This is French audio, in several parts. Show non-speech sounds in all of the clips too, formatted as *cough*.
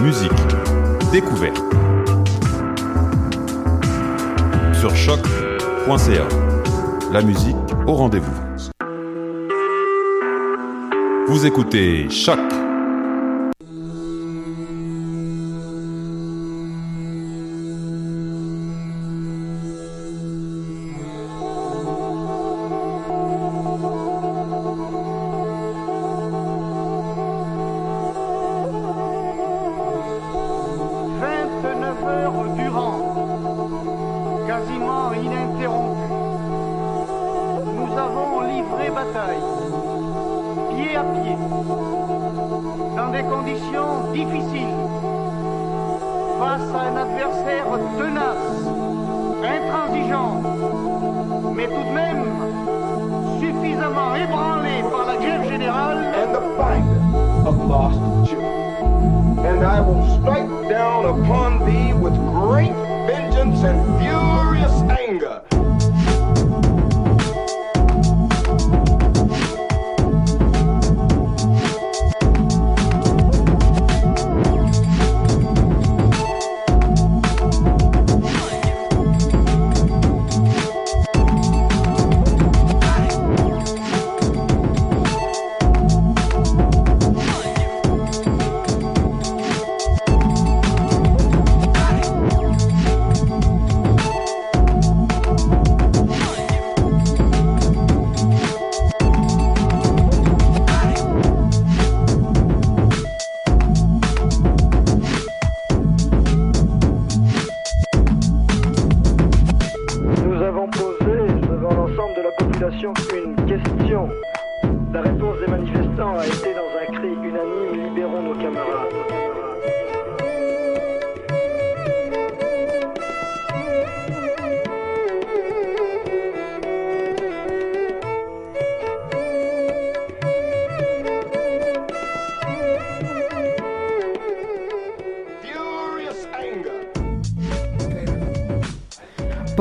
musique, découverte. Sur choc.ca. La musique au rendez-vous. Vous écoutez Choc Nous avons livré bataille, pied à pied, dans des conditions difficiles, face à un adversaire tenace, intransigeant, mais tout de même suffisamment ébranlé par la grève générale. and the finder of lost. And I will strike down upon thee with great vengeance and furious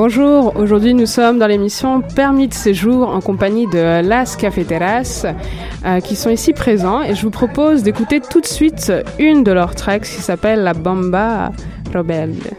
Bonjour, aujourd'hui nous sommes dans l'émission Permis de séjour en compagnie de Las Cafeteras euh, qui sont ici présents et je vous propose d'écouter tout de suite une de leurs tracks qui s'appelle La Bamba Rebelde.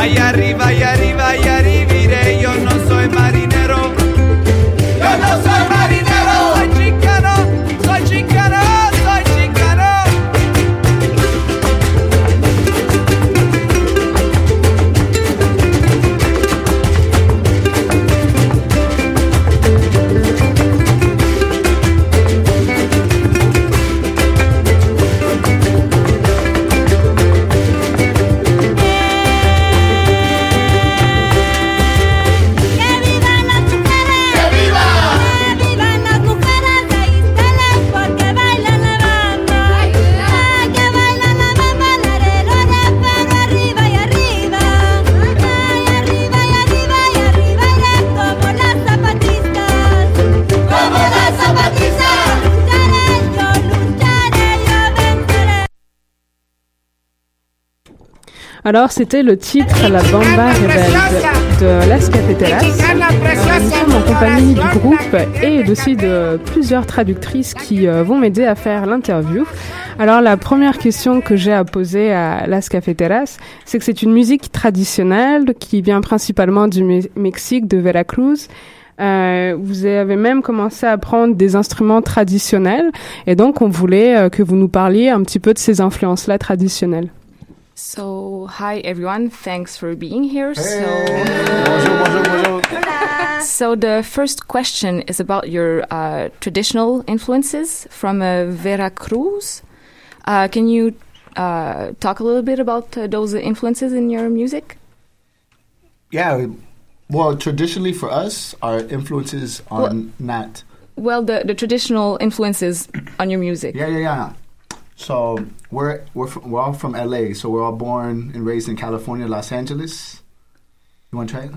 Allá arriba, allá Alors, c'était le titre La Bamba Rebelde de Las Cafeteras. Nous sommes en compagnie du groupe et aussi de plusieurs traductrices qui euh, vont m'aider à faire l'interview. Alors, la première question que j'ai à poser à Las Cafeteras, c'est que c'est une musique traditionnelle qui vient principalement du Me- Mexique, de Veracruz. Euh, vous avez même commencé à prendre des instruments traditionnels et donc on voulait euh, que vous nous parliez un petit peu de ces influences-là traditionnelles. So, hi everyone. Thanks for being here. Bonjour, bonjour, bonjour. So, so the first question is about your uh, traditional influences from uh, Veracruz. Uh, can you uh, talk a little bit about uh, those influences in your music? Yeah, well, traditionally for us, our influences are Well- not. Well, the, the traditional influences on your music. Yeah, yeah, yeah. So we're we're from, we're all from LA. So we're all born and raised in California, Los Angeles. You want to try it?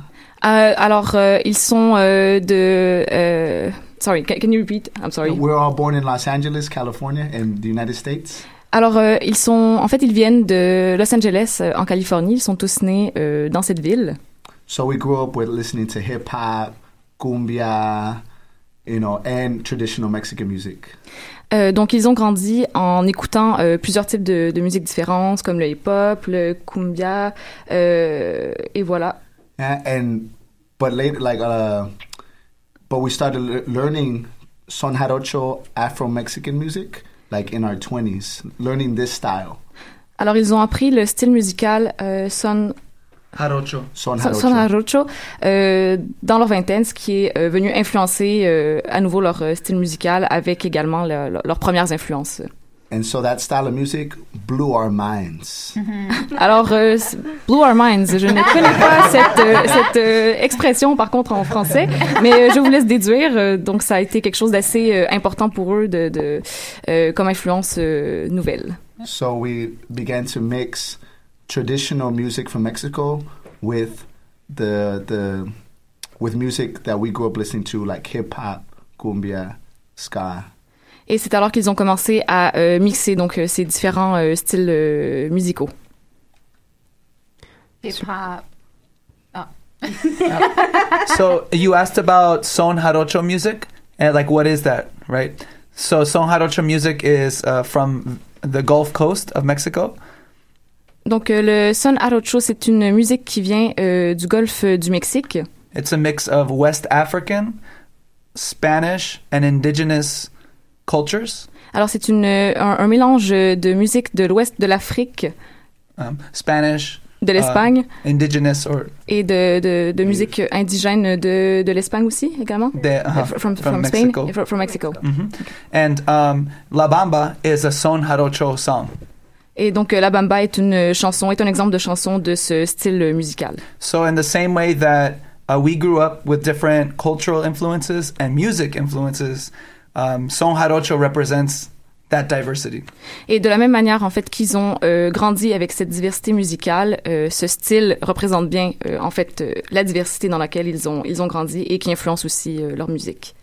Euh, alors, euh, ils sont euh, de. euh, sorry, can, can you repeat? I'm sorry. We're all born in Los Angeles, California, in the United States. Alors, euh, ils sont. En fait, ils viennent de Los Angeles, euh, en Californie. Ils sont tous nés dans cette ville. So we grew up with listening to hip hop, cumbia, you know, and traditional Mexican music. Euh, donc, ils ont grandi en écoutant euh, plusieurs types de, de musique différentes, comme le hip-hop, le cumbia, euh, et voilà. Yeah, and but later, like, uh, but we started le- learning son jarocho Afro Mexican music, like in our twenties, learning this style. Alors, ils ont appris le style musical euh, son Jarocho. Son son, jarocho. son jarocho, euh, dans leur vingtaine, ce qui est euh, venu influencer euh, à nouveau leur euh, style musical avec également le- le- leurs premières influences. And so that style of music blew our minds. *laughs* Alors, euh, Blue Our Minds, je ne connais pas *laughs* cette, euh, cette euh, expression par contre en français, mais je vous laisse déduire. donc, ça a été quelque chose d'assez important pour eux de, de euh, comme influence euh, nouvelle. So we began to mix traditional music from Mexico with the the with music that we grew up listening to, like hip hop, cumbia, ska. Et c'est alors qu'ils ont commencé à euh, mixer donc euh, ces différents euh, styles euh, musicaux. Hip hop. Oh. *laughs* so you asked about son jarocho music and like what is that right so son jarocho music is uh, from the gulf coast of mexico Donc, euh, le son jarocho, c'est une musique qui vient euh, du golfe du Mexique. it's a mix of west african spanish and indigenous cultures Alors, c'est une un, un mélange de musique de l'ouest de l'Afrique, um, spanish de l'Espagne uh, indigenous or et de, de, de musique indigène de, de l'Espagne aussi également? Uh-huh, Uh, from, from from Spain, Mexico. From, from Mexico. Mhm. and um, la bamba is a son jarocho song Et donc, euh, La Bamba est une chanson, est un exemple de chanson de ce style musical. So, in the same way that uh, we grew up with different cultural influences and music influences, um, Son Jarocho represents that diversity. Et de la même manière, en fait, qu'ils ont euh, grandi avec cette diversité musicale, euh, ce style représente bien, euh, en fait, euh, la diversité dans laquelle ils ont, ils ont grandi et qui influence aussi euh, leur musique.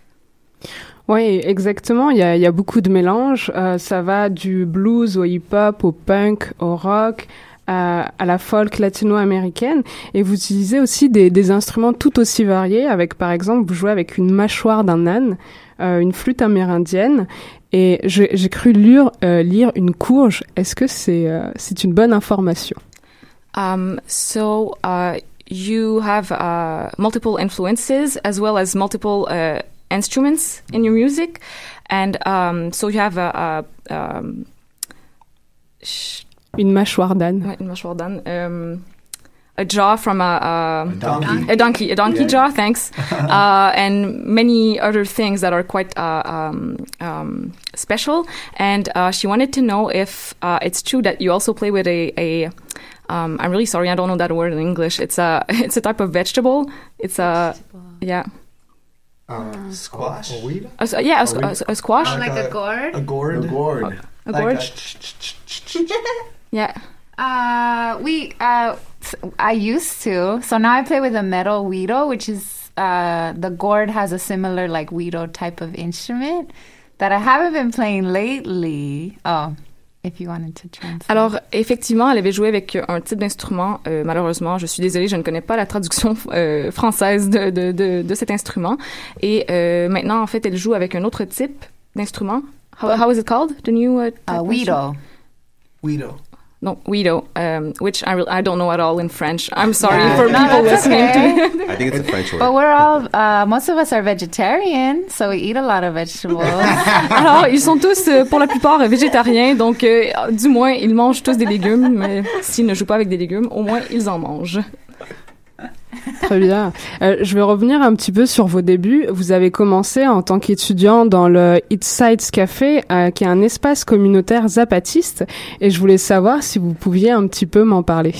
Oui, exactement. Il y a, beaucoup de mélanges. Euh, ça va du blues au hip-hop, au punk, au rock, à, à la folk latino-américaine. Et vous utilisez aussi des, instruments tout aussi variés. Avec, par exemple, vous jouez avec une mâchoire d'un âne, euh, une flûte amérindienne. Et j'ai cru lire, euh, une courge. Est-ce que c'est euh, c'est une bonne information? Um, so uh, you have uh, multiple influences as well as multiple uh, instruments in your music, and um, so you have a, a um, sh- Une mâchoire d'âne. une mâchoire d'âne, um, a jaw from a, a, donkey. a donkey, a donkey Yeah. jaw. Thanks, *laughs* uh, and many other things that are quite uh, um, um, special. And uh, she wanted to know if uh, it's true that you also play with a. a um, I'm really sorry, I don't know that word in English. It's a *laughs* it's a type of vegetable. It's a yeah. Uh, Squash? A s- yeah, a, s- a s- a squash. Oh, like a gourd? A gourd? A gourd. A Like gourd. a- *laughs* Yeah. Uh, we uh, s- I used to. So now I play with a metal weedo, which is uh, the gourd has a similar like weedo type of instrument that I haven't been playing lately. Oh, if you wanted to translate. Alors, effectivement, elle avait joué avec un type d'instrument. Euh, malheureusement, je suis désolée, je ne connais pas la traduction *laughs* euh, française de, de, de, de cet instrument. Et euh, maintenant, en fait, elle joue avec un autre type d'instrument. How, how is it called? The new uh, Uh, weedo. No, weedo, um, which I, re- I don't know at all in French. I'm sorry Yeah. for No, people that's listening okay. to *laughs* I think it's a French word. But we're all, uh, most of us are vegetarian, so we eat a lot of vegetables. *laughs* Alors, ils sont tous, euh, pour la plupart, végétariens, donc euh, du moins, ils mangent tous des légumes, mais s'ils ne jouent pas avec des légumes, au moins, ils en mangent. *laughs* Très bien. Euh, je vais revenir un petit peu sur vos débuts. Vous avez commencé en tant qu'étudiant dans le East Sides Café, euh, qui est un espace communautaire zapatiste, et je voulais savoir si vous pouviez un petit peu m'en parler.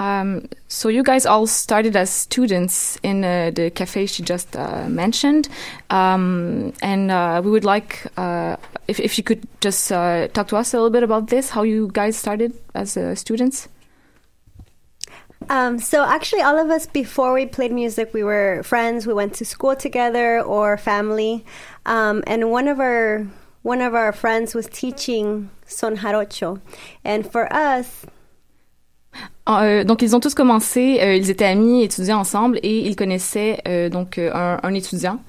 Um, so you guys all started as students in uh, the cafe she just uh, mentioned, um, and uh, we would like uh, if if you could just uh, talk to us a little bit about this, how you guys started as uh, students? Um, so actually, all of us before we played music, we were friends. We went to school together or family, um, and one of our one of our friends was teaching son jarocho, and for us, Euh, donc ils ont tous commencé, euh, ils étaient amis, étudiants ensemble, et ils connaissaient euh, donc euh, un, un étudiant.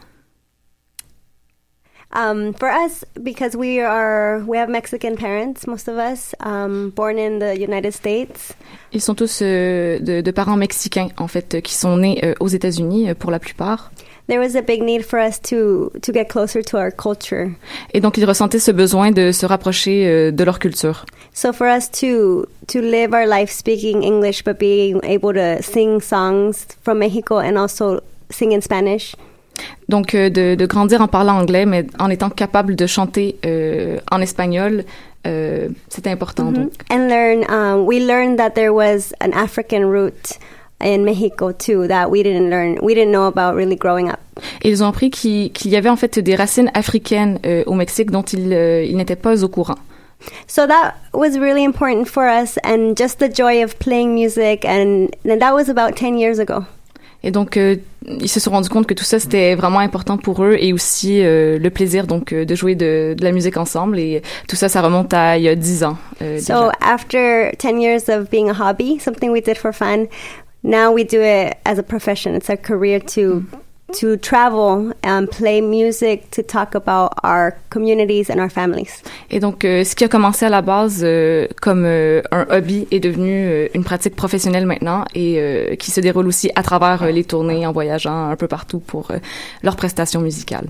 Um, for us because we are we have Mexican parents, most of us, um, born in the United States. Ils sont tous euh, de, de parents mexicains en fait, qui sont nés euh, aux États-Unis euh, pour la plupart. There was a big need for us to to get closer to our culture. Et donc ils ressentaient ce besoin de se rapprocher euh, de leur culture. So for us to to live our life speaking English but being able to sing songs from Mexico and also sing in Spanish. Donc euh, de, de grandir en parlant anglais, mais en étant capable de chanter euh, en espagnol, euh, c'était important. Mhm. Donc. And learn um, we learned that there was an African root in Mexico too that we didn't learn we didn't know about really growing up. Et ils ont appris qu'il qu'il y avait en fait des racines africaines euh, au Mexique dont ils, euh, ils n'étaient pas au courant. So that was really important for us and just the joy of playing music and, and that was about 10 years ago. Et donc, euh, ils se sont rendus compte que tout ça, c'était vraiment important pour eux et aussi euh, le plaisir donc euh, de jouer de, de la musique ensemble. Et tout ça, ça remonte à il y a dix ans. euh, So déjà. after 10 years of being a hobby, something we did for fun, now we do it as a profession. It's a career to to travel and play music to talk about our communities and our families. Et donc, euh, ce qui a commencé à la base euh, comme euh, un hobby est devenu euh, une pratique professionnelle maintenant et euh, qui se déroule aussi à travers euh, les tournées en voyageant un peu partout pour euh, leurs prestations musicales.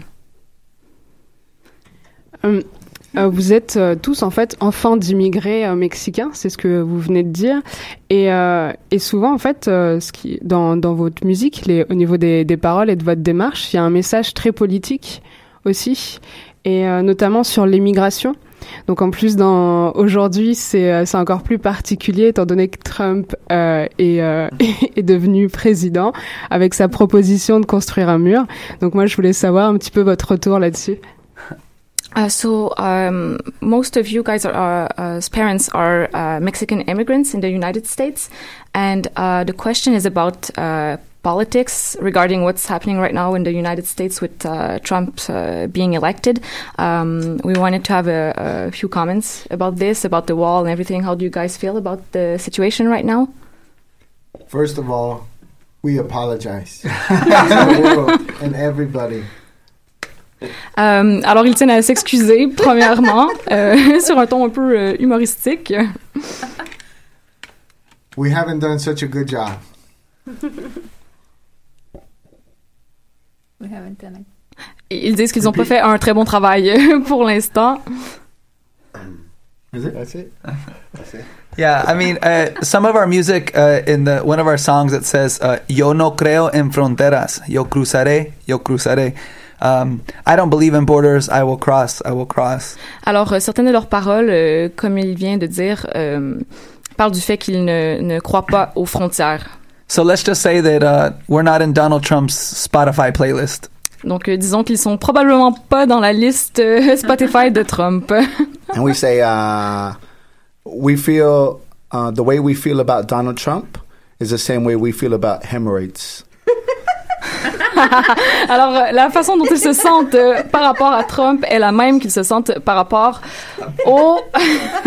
Vous êtes euh, tous en fait enfants d'immigrés euh, mexicains, c'est ce que vous venez de dire. Et, euh, et souvent en fait, euh, ce qui, dans, dans votre musique, les, au niveau des, des paroles et de votre démarche, il y a un message très politique aussi, et euh, notamment sur l'immigration. Donc en plus, aujourd'hui, c'est euh, c'est encore plus particulier étant donné que Trump euh, est, euh, *laughs* est devenu président avec sa proposition de construire un mur. Donc moi, je voulais savoir un petit peu votre retour là-dessus. Uh, so um, most of you guys are, are uh, parents are uh, Mexican immigrants in the United States, and uh, the question is about uh, politics regarding what's happening right now in the United States with uh, Trump uh, being elected. Um, we wanted to have a, a few comments about this, about the wall and everything. How do you guys feel about the situation right now? First of all, we apologize *laughs* to the world and everybody. Euh, alors, ils tiennent à s'excuser, premièrement, euh, *laughs* sur un ton un peu euh, humoristique. We haven't done such a good job. We haven't done it. Ils disent qu'ils n'ont pas fait un très bon travail *laughs* pour l'instant. Is it? That's it. Yeah, I mean, uh, some of our music uh, in the one of our songs it says uh, "Yo no creo en fronteras, yo cruzaré, yo cruzaré." Um, I don't believe in borders. I will cross. I will cross. Alors, euh, certaines de leurs paroles, euh, comme il vient de dire, euh, parlent du fait qu'ils ne, ne croient pas aux frontières. So let's just say that uh, we're not in Donald Trump's Spotify playlist. Donc, euh, disons qu'ils sont probablement pas dans la liste euh, *laughs* Spotify de Trump. *laughs* And we say, uh, we feel uh, the way we feel about Donald Trump is the same way we feel about hemorrhoids. *laughs* Alors, euh, la façon dont ils se sentent euh, par rapport à Trump est la même qu'ils se sentent par rapport au...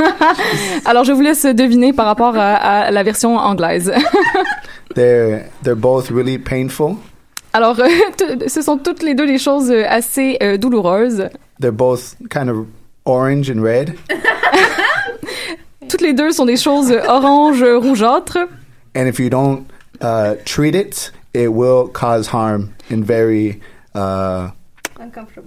*laughs* Alors, je vous laisse deviner par rapport à, à la version anglaise. *laughs* They're they're both really painful. Alors, euh, ce sont toutes les deux des choses assez euh, douloureuses. They're both kind of orange and red. Toutes les deux sont des choses orange rougeâtres. And if you don't uh, treat it, it will cause harm in very uh,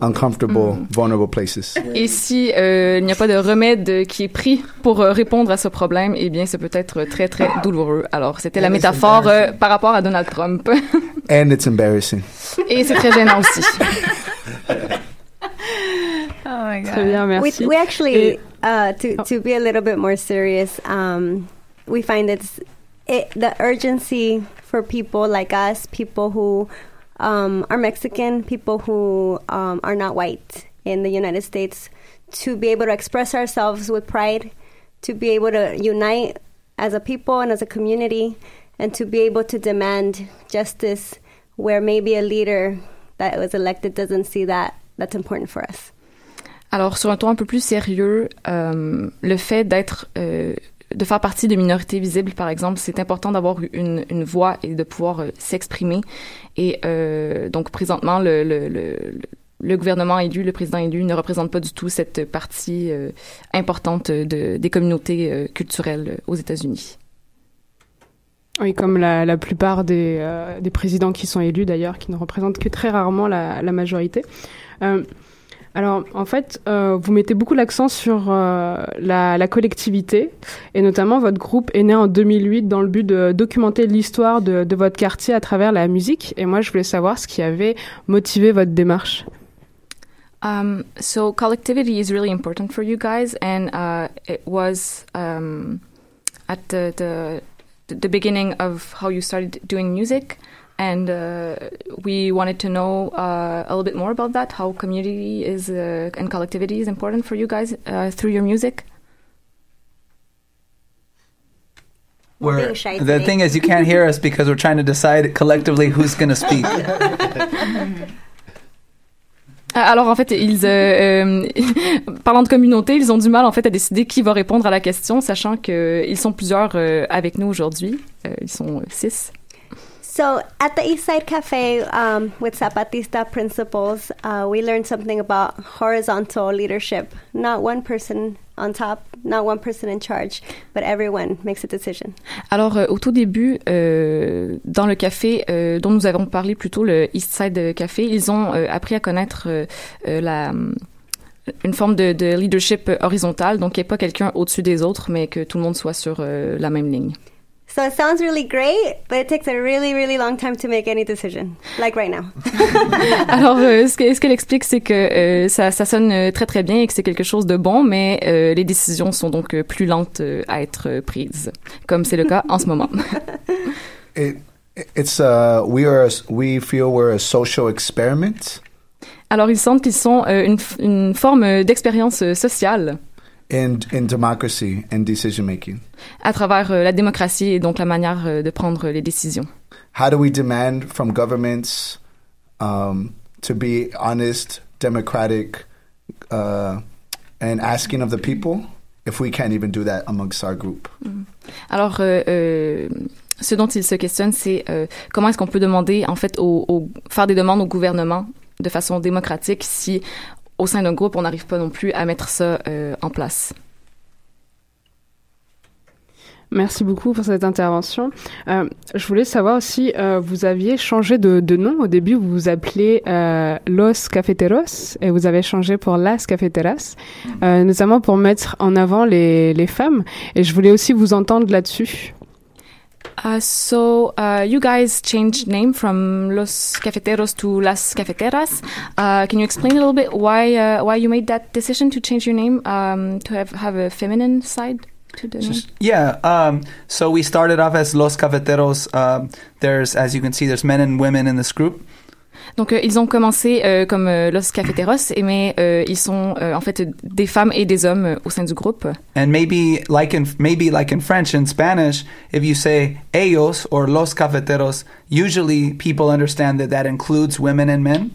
uncomfortable, vulnerable places. *laughs* Et si euh, il n'y a pas de remède qui est pris pour euh, répondre à ce problème, eh bien, ça peut être très, très douloureux. Alors, c'était la And it's métaphore euh, par rapport à Donald Trump. *laughs* And it's embarrassing. Et c'est très gênant aussi. *laughs* Oh my god. Très bien, merci. We, we actually, Et- uh, to to be a little bit more serious, um, we find it's it, the urgency for people like us, people who um, are Mexican, people who um, are not white in the United States, to be able to express ourselves with pride, to be able to unite as a people and as a community, and to be able to demand justice where maybe a leader that was elected doesn't see that. That's important for us. Alors, sur un ton un peu plus sérieux, euh, le fait d'être, euh, de faire partie de minorités visibles, par exemple, c'est important d'avoir une, voix et de pouvoir euh, s'exprimer. Et euh, donc, présentement, le, gouvernement élu, le président élu, ne représente pas du tout cette partie euh, importante de, des communautés culturelles aux États-Unis. Oui, comme la, plupart des, présidents qui sont élus d'ailleurs, qui ne représentent que très rarement la majorité. Alors, en fait, euh, vous mettez beaucoup l'accent sur euh, la, la collectivité, et notamment votre groupe est né en 2008 dans le but de documenter l'histoire de, de votre quartier à travers la musique. Et moi, je voulais savoir ce qui avait motivé votre démarche. Um, so collectivity is really important for you guys, and uh, it was um, at the, the the beginning of how you started doing music, and uh, we wanted to know uh, a little bit more about that. How community is uh, and collectivity is important for you guys uh, through your music. We're We're, being shy the today. thing is, you can't hear us because we're trying to decide collectively who's going to speak. Ah, *laughs* Alors en fait, ils euh, euh, *laughs* parlant de communauté, ils ont du mal en fait à décider qui va répondre à la question, sachant que ils sont plusieurs euh, avec nous aujourd'hui. Euh, ils sont euh, six. So at the Eastside Cafe um, with Zapatista principles, uh, we learned something about horizontal leadership. Not one person on top, not one person in charge, but everyone makes a decision. Alors, euh, au tout début, euh, dans le café euh, dont nous avons parlé plus tôt, le East Side Café, ils ont euh, appris à connaître euh, euh, la une forme de, de leadership horizontal, donc il n'y ait pas quelqu'un au-dessus des autres, mais que tout le monde soit sur la même ligne. So it sounds really great, but it takes a really, really long time to make any decision, like right now. *laughs* *laughs* Alors, euh, ce que- ce qu'elle explique, c'est que euh, ça, ça sonne euh, très très bien et que c'est quelque chose de bon, mais euh, les décisions sont donc euh, plus lentes euh, à être prises, comme c'est le cas en ce moment. *laughs* It, it's uh, we are a- we feel we're a social experiment? Alors, ils sentent qu'ils sont euh, une, une forme d'expérience sociale in in democracy and decision making. à travers euh, la démocratie et donc la manière euh, de prendre les décisions. How do we demand from governments um, to be honest, democratic, uh, and asking of the people if we can't even do that amongst our group? Alors, euh, euh, ce dont ils se questionnent, c'est euh, comment est-ce qu'on peut demander, en fait, au, au- faire des demandes au gouvernement de façon démocratique si, au sein d'un groupe, on n'arrive pas non plus à mettre ça euh, en place. Merci beaucoup pour cette intervention. Euh, je voulais savoir si euh, vous aviez changé de, nom. Au début, vous vous appelez euh, Los Cafeteros et vous avez changé pour Las Cafeteras, notamment pour mettre en avant les femmes. Et je voulais aussi vous entendre là-dessus. Uh, so uh, you guys changed name from Los Cafeteros to Las Cafeteras. Uh, can you explain a little bit why uh, why you made that decision to change your name um, to have have a feminine side to the name? Yeah. Um, so we started off as Los Cafeteros. Um, there's, as you can see, there's men and women in this group. Donc euh, ils ont commencé euh, comme euh, Los Cafeteros, et mais euh, ils sont euh, en fait des femmes et des hommes au sein du groupe. And maybe like in maybe like in French and Spanish, if you say ellos or los cafeteros, usually people understand that that includes women and men.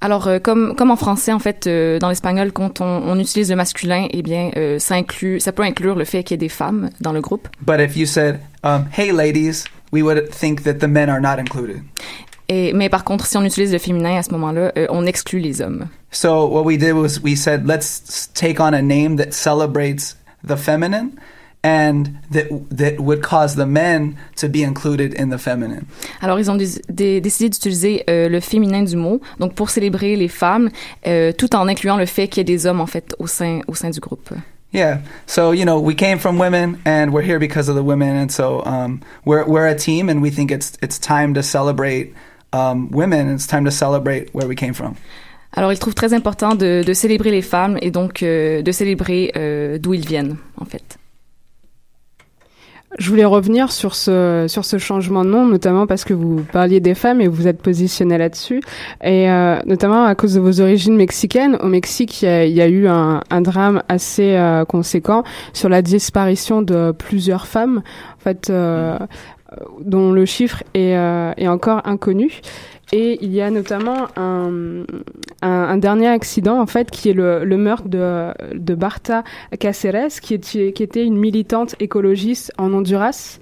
Alors euh, comme comme en français en fait euh, dans l'espagnol quand on, on utilise le masculin, eh bien euh, ça inclut ça peut inclure le fait qu'il y ait des femmes dans le groupe. But if you said, um, "Hey, ladies," we would think that the men are not included. Et, mais par contre, si on utilise le féminin à ce moment-là, euh, on exclut les hommes. So what we did was we said, let's take on a name that celebrates the feminine and that that would cause the men to be included in the feminine. Alors, ils ont dé- dé- décidé d'utiliser euh, le féminin du mot, donc pour célébrer les femmes, euh, tout en incluant le fait qu'il y ait des hommes en fait au sein au sein du groupe. Yeah. So you know, we came from women, and we're here because of the women, and so um, we're we're a team, and we think it's it's time to celebrate um, women. And it's time to celebrate where we came from. Alors, ils trouvent très important de, de célébrer les femmes et donc euh, de célébrer euh, d'où ils viennent en fait. Je voulais revenir sur ce sur ce changement de nom, notamment parce que vous parliez des femmes et vous êtes positionné là-dessus, et euh, notamment à cause de vos origines mexicaines. Au Mexique, il y a, il y a eu un, un drame assez euh, conséquent sur la disparition de plusieurs femmes, en fait, euh, dont le chiffre est, euh, est encore inconnu. Et il y a notamment un, dernier accident, en fait, qui est le, meurtre de, Barta est, qui était une militante écologiste en Honduras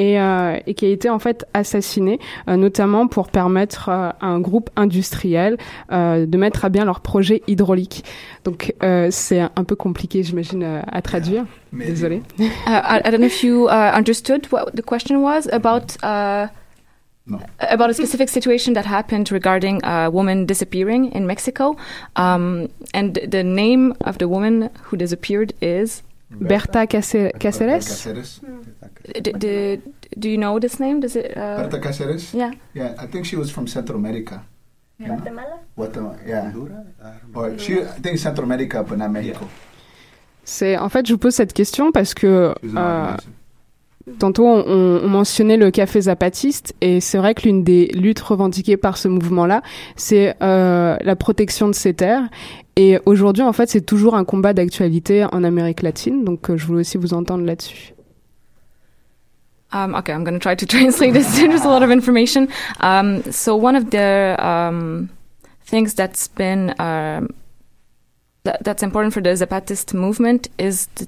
et, euh, et qui a été en fait assassinée, euh, notamment pour permettre euh, à un groupe industriel euh, de mettre à bien leur projet hydraulique. Donc euh, c'est un, peu compliqué, j'imagine, euh, à traduire. Désolée. Uh, I, I don't know if you uh, understood what the question was about. Uh, About a specific situation that happened regarding a woman disappearing in Mexico, um, and the name of the woman who disappeared is Berta Cáce- Cáceres. Cáceres. Do you know this name? Does it? Uh, Berta Cáceres? Yeah. Yeah, I think she was from Central America. Guatemala? Guatemala, yeah. Or she, I think Central America, but not Mexico. C'est en fait, je vous pose cette question parce que euh, tantôt on, on mentionnait le café zapatiste et c'est vrai que l'une des luttes revendiquées par ce mouvement-là, c'est euh, la protection de ces terres. Et aujourd'hui, en fait, c'est toujours un combat d'actualité en Amérique latine. Donc, euh, je voulais aussi vous entendre là-dessus. Um, okay, I'm going to try to *laughs* translate this. There's a lot of information. Um, so one of the um, things that's been um, that, that's important for the Zapatist movement is the,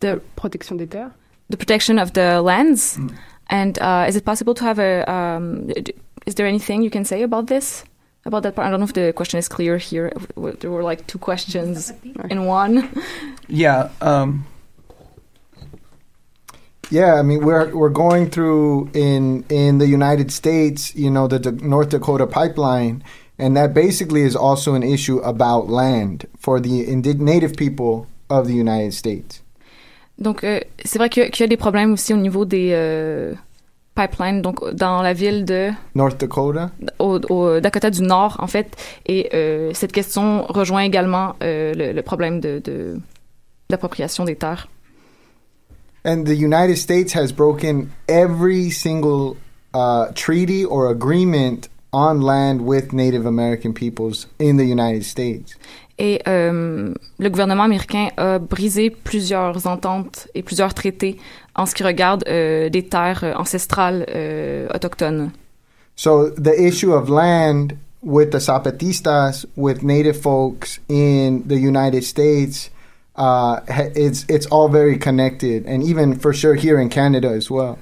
the protection des terres, the protection of the lands. And uh, is it possible to have a? Um, d- is there anything you can say about this? About that part? I don't know if the question is clear here. There were like two questions in one. Yeah. Um, Yeah, I mean we're we're going through in in the United States, you know, the, Da- North Dakota pipeline, and that basically is also an issue about land for the indig- native people of the United States. Donc, euh, c'est vrai qu'il y, a- qu'il y a des problèmes aussi au niveau des euh, pipelines, donc dans la ville de North Dakota? au, au Dakota du Nord, en fait. Et euh, cette question rejoint également euh, le, le problème de, de d'appropriation des terres. And the United States has broken every single uh, treaty or agreement on land with Native American peoples in the United States. Et euh, le gouvernement américain a brisé plusieurs ententes et plusieurs traités en ce qui regarde euh, des terres euh, ancestrales euh, autochtones. So the issue of land with the Zapatistas, with Native folks in the United States, uh, ha- it's it's all very connected, and even for sure here in Canada as well.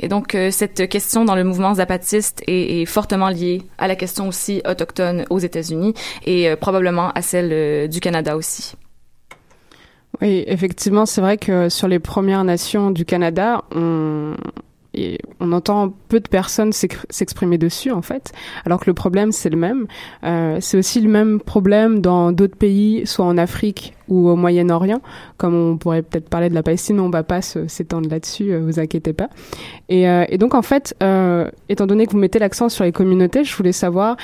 Et donc, euh, cette question dans le mouvement zapatiste est, est fortement liée à la question aussi autochtone aux États-Unis et euh, probablement à celle euh, du Canada aussi. Oui, effectivement, c'est vrai que sur les Premières Nations du Canada, on, et on entend peu de personnes s'ex- s'exprimer dessus, en fait, alors que le problème, c'est le même. Euh, c'est aussi le même problème dans d'autres pays, soit en Afrique ou au Moyen-Orient, comme on pourrait peut-être parler de la Palestine, on va pas s'étendre là-dessus, euh, vous inquiétez pas. Et, euh, donc, en fait, euh, étant donné que vous mettez l'accent sur les communautés, je voulais savoir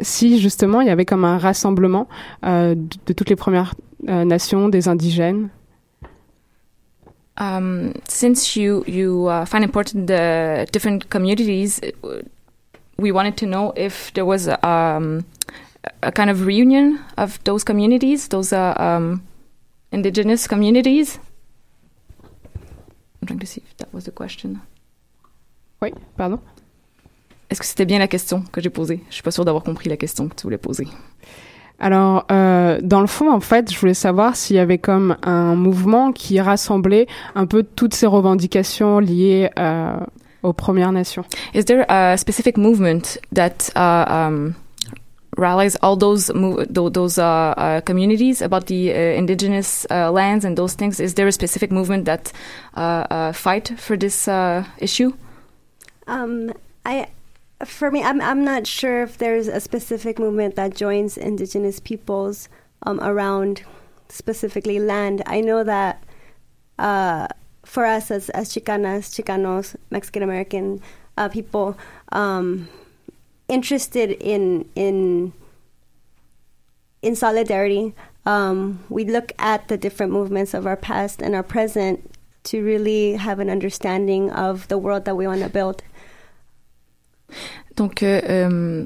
si, justement, il y avait comme un rassemblement de, toutes les Premières Nations, des indigènes, Um, since you you uh, find important the different communities, uh, we wanted to know if there was a, um, a kind of reunion of those communities, those uh, um, indigenous communities. I'm trying to see if that was the question. Oui, pardon. Est-ce que c'était bien la question que j'ai posée Je suis pas sûre d'avoir compris la question que tu voulais poser. Alors, euh, dans le fond, en fait, je voulais savoir s'il y avait comme un mouvement qui rassemblait un peu toutes ces revendications liées euh, aux Premières Nations. Is there a specific movement that uh, um, rallies all those those uh, uh, communities about the uh, indigenous uh, lands and those things? Is there a specific movement that uh, uh, fight for this uh, issue? Um, I, for me, I'm I'm not sure if there's a specific movement that joins indigenous peoples um, around specifically land. I know that uh, for us as as Chicanas, Chicanos, Mexican American uh, people, um, interested in in in solidarity, um, we look at the different movements of our past and our present to really have an understanding of the world that we want to build. Donc, euh, euh,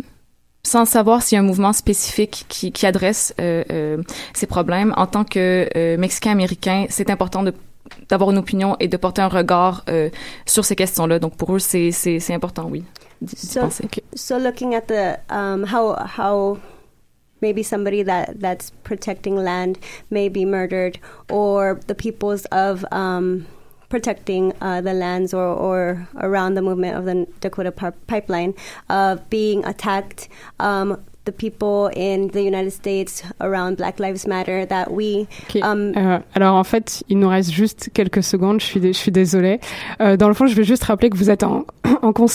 sans savoir s'il y a un mouvement spécifique qui, qui adresse euh, euh, ces problèmes, en tant que euh, Mexicain-Américain, c'est important de d'avoir une opinion et de porter un regard euh, sur ces questions-là. Donc, pour eux, c'est c'est c'est important, oui, So, penser. so looking at the um, how how maybe somebody that that's protecting land may be murdered, or the peoples of um, protecting uh, the lands or, or around the movement of the Dakota Par- Pipeline of being attacked. Um, the people in the United States around Black Lives Matter that we Ok. um, Euh, alors en fait, il nous reste juste quelques secondes. Je suis, je suis désolée. Euh, dans le fond, je vais juste rappeler que vous êtes en, en concert.